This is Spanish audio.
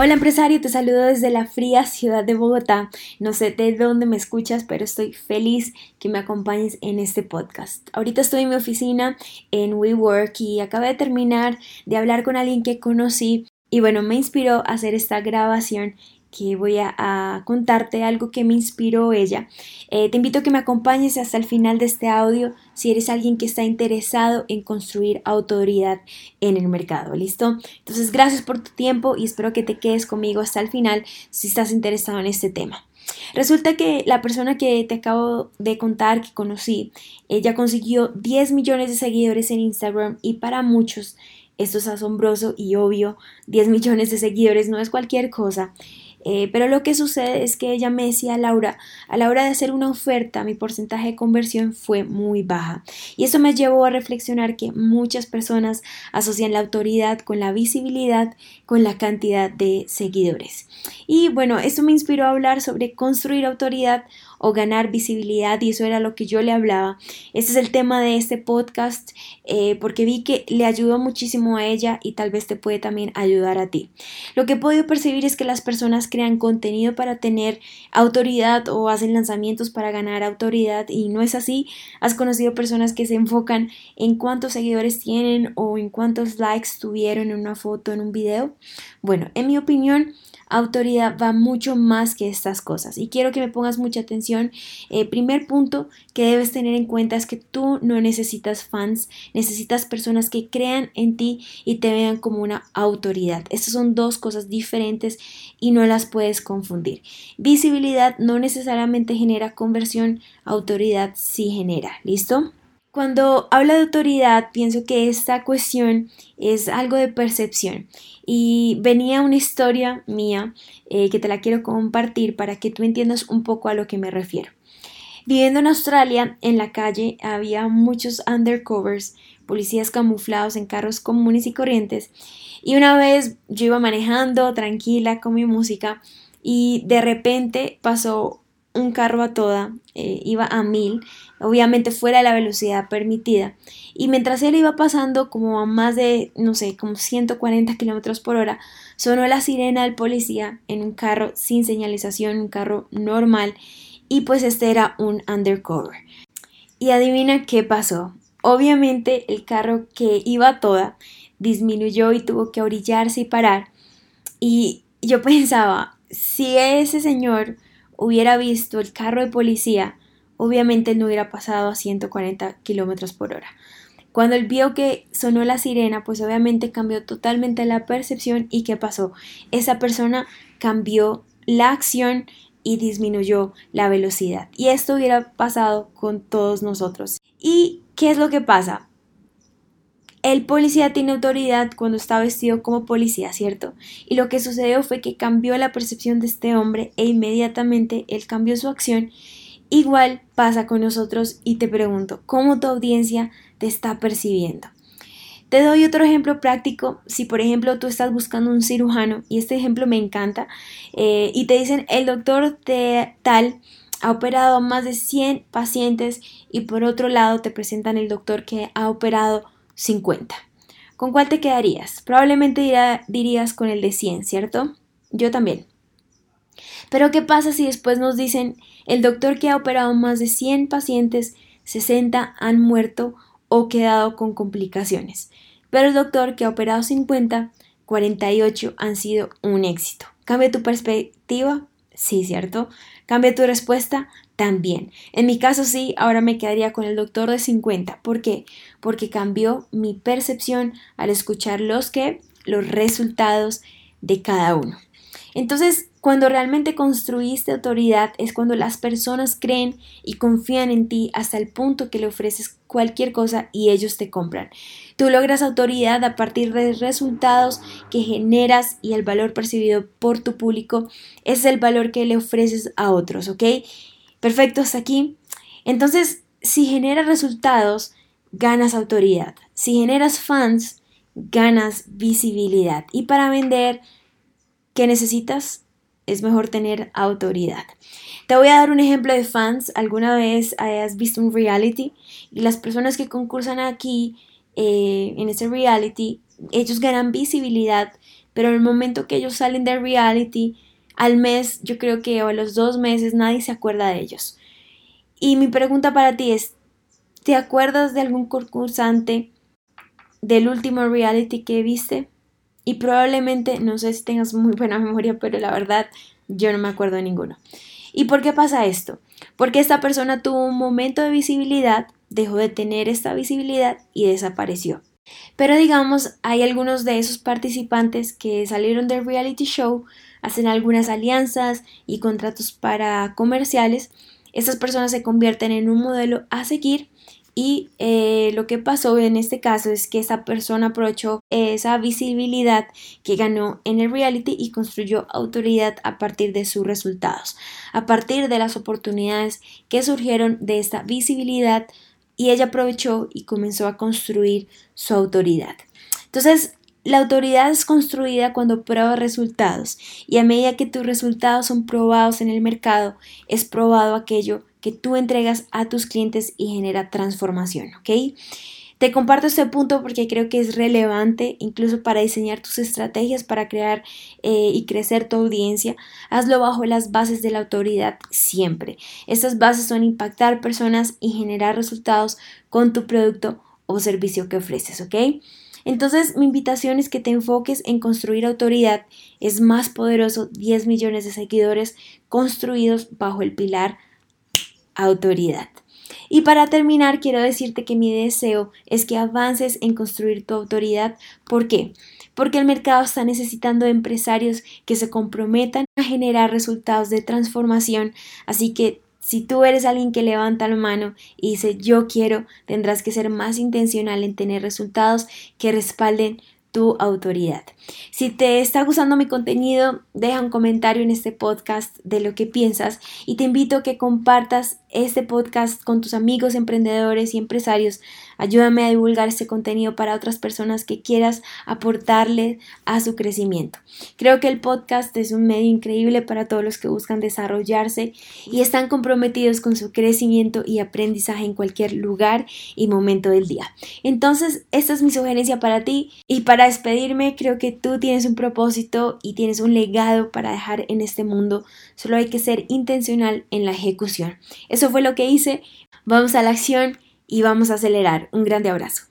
Hola empresario, te saludo desde la fría ciudad de Bogotá. No sé de dónde me escuchas, pero estoy feliz que me acompañes en este podcast. Ahorita estoy en mi oficina en WeWork y acabé de terminar de hablar con alguien que conocí y bueno, me inspiró a hacer esta grabación que voy a, contarte algo que me inspiró ella. Eh, te invito a que me acompañes hasta el final de este audio si eres alguien que está interesado en construir autoridad en el mercado. ¿Listo? Entonces, gracias por tu tiempo y espero que te quedes conmigo hasta el final si estás interesado en este tema. Resulta que la persona que te acabo de contar que conocí, ella consiguió 10 millones de seguidores en Instagram y para muchos esto es asombroso y obvio, 10 millones de seguidores no es cualquier cosa. Eh, pero lo que sucede es que ella me decía, Laura, a la hora de hacer una oferta, mi porcentaje de conversión fue muy baja. Y eso me llevó a reflexionar que muchas personas asocian la autoridad con la visibilidad, con la cantidad de seguidores. Y bueno, esto me inspiró a hablar sobre construir autoridad o ganar visibilidad y eso era lo que yo le hablaba. Este es el tema de este podcast eh, porque vi que le ayudó muchísimo a ella y tal vez te puede también ayudar a ti. Lo que he podido percibir es que las personas crean contenido para tener autoridad o hacen lanzamientos para ganar autoridad y no es así. Has conocido personas que se enfocan en cuántos seguidores tienen o en cuántos likes tuvieron en una foto, en un video. Bueno, en mi opinión, autoridad va mucho más que estas cosas. Y quiero que me pongas mucha atención. Eh, primer punto que debes tener en cuenta es que tú no necesitas fans, necesitas personas que crean en ti y te vean como una autoridad. Estas son dos cosas diferentes y no las puedes confundir. Visibilidad no necesariamente genera conversión, autoridad sí genera. ¿Listo? Cuando habla de autoridad, pienso que esta cuestión es algo de percepción. Y venía una historia mía eh, que te la quiero compartir para que tú entiendas un poco a lo que me refiero. Viviendo en Australia, en la calle había muchos undercovers, policías camuflados en carros comunes y corrientes. Y una vez yo iba manejando tranquila con mi música y de repente pasó un carro a toda, eh, iba a mil, obviamente fuera de la velocidad permitida. Y mientras él iba pasando como a más de, no sé, como 140 kilómetros por hora, sonó la sirena del policía en un carro sin señalización, un carro normal, y pues este era un undercover. Y adivina qué pasó. Obviamente el carro que iba a toda disminuyó y tuvo que orillarse y parar. Y yo pensaba, si ese señor hubiera visto el carro de policía, obviamente no hubiera pasado a 140 kilómetros por hora. Cuando él vio que sonó la sirena, pues obviamente cambió totalmente la percepción y ¿qué pasó? Esa persona cambió la acción y disminuyó la velocidad. Y esto hubiera pasado con todos nosotros. ¿Y qué es lo que pasa? El policía tiene autoridad cuando está vestido como policía, ¿cierto? Y lo que sucedió fue que cambió la percepción de este hombre e inmediatamente él cambió su acción. Igual pasa con nosotros y te pregunto, ¿cómo tu audiencia te está percibiendo? Te doy otro ejemplo práctico. Si por ejemplo tú estás buscando un cirujano, y este ejemplo me encanta, eh, y te dicen el doctor tal ha operado a más de 100 pacientes y por otro lado te presentan el doctor que ha operado 50. ¿Con cuál te quedarías? Probablemente dirías con el de 100, ¿cierto? Yo también. Pero ¿qué pasa si después nos dicen el doctor que ha operado más de 100 pacientes, 60 han muerto o quedado con complicaciones? Pero el doctor que ha operado 50, 48 han sido un éxito. ¿Cambia tu perspectiva? Sí, ¿cierto? ¿Cambia tu respuesta? También. En mi caso sí, ahora me quedaría con el doctor de 50. ¿Por qué? Porque cambió mi percepción al escuchar los que, los resultados de cada uno. Entonces, cuando realmente construiste autoridad es cuando las personas creen y confían en ti hasta el punto que le ofreces cualquier cosa y ellos te compran. Tú logras autoridad a partir de resultados que generas y el valor percibido por tu público es el valor que le ofreces a otros, ¿ok? Perfecto, hasta aquí. Entonces, si generas resultados, ganas autoridad. Si generas fans, ganas visibilidad. Y para vender, ¿qué necesitas? Es mejor tener autoridad. Te voy a dar un ejemplo de fans. ¿Alguna vez has visto un reality? Y las personas que concursan aquí eh, en ese reality, ellos ganan visibilidad pero en el momento que ellos salen de reality, al mes, yo creo que o a los dos meses, nadie se acuerda de ellos. Y mi pregunta para ti es, ¿te acuerdas de algún concursante del último reality que viste? Y probablemente, no sé si tengas muy buena memoria, pero la verdad, yo no me acuerdo de ninguno. ¿Y por qué pasa esto? Porque esta persona tuvo un momento de visibilidad, dejó de tener esta visibilidad y desapareció. Pero digamos, hay algunos de esos participantes que salieron del reality show, hacen algunas alianzas y contratos para comerciales. Estas personas se convierten en un modelo a seguir y eh, lo que pasó en este caso es que esa persona aprovechó esa visibilidad que ganó en el reality y construyó autoridad a partir de sus resultados, a partir de las oportunidades que surgieron de esta visibilidad y ella aprovechó y comenzó a construir su autoridad. Entonces, la autoridad es construida cuando prueba resultados y a medida que tus resultados son probados en el mercado, es probado aquello que tú entregas a tus clientes y genera transformación, ¿ok? Te comparto este punto porque creo que es relevante incluso para diseñar tus estrategias para crear eh, y crecer tu audiencia. Hazlo bajo las bases de la autoridad siempre. Estas bases son impactar personas y generar resultados con tu producto o servicio que ofreces, ¿ok? Entonces, mi invitación es que te enfoques en construir autoridad. Es más poderoso 10 millones de seguidores construidos bajo el pilar autoridad. Y para terminar, quiero decirte que mi deseo es que avances en construir tu autoridad. ¿Por qué? Porque el mercado está necesitando empresarios que se comprometan a generar resultados de transformación. Así que si tú eres alguien que levanta la mano y dice yo quiero, tendrás que ser más intencional en tener resultados que respalden tu autoridad. Si te está gustando mi contenido, deja un comentario en este podcast de lo que piensas y te invito a que compartas este podcast con tus amigos emprendedores y empresarios. Ayúdame a divulgar este contenido para otras personas que quieras aportarle a su crecimiento. Creo que el podcast es un medio increíble para todos los que buscan desarrollarse y están comprometidos con su crecimiento y aprendizaje en cualquier lugar y momento del día. Entonces, esta es mi sugerencia para ti y para despedirme, creo que tú tienes un propósito y tienes un legado para dejar en este mundo. Solo hay que ser intencional en la ejecución. Eso fue lo que hice. Vamos a la acción y vamos a acelerar. Un grande abrazo.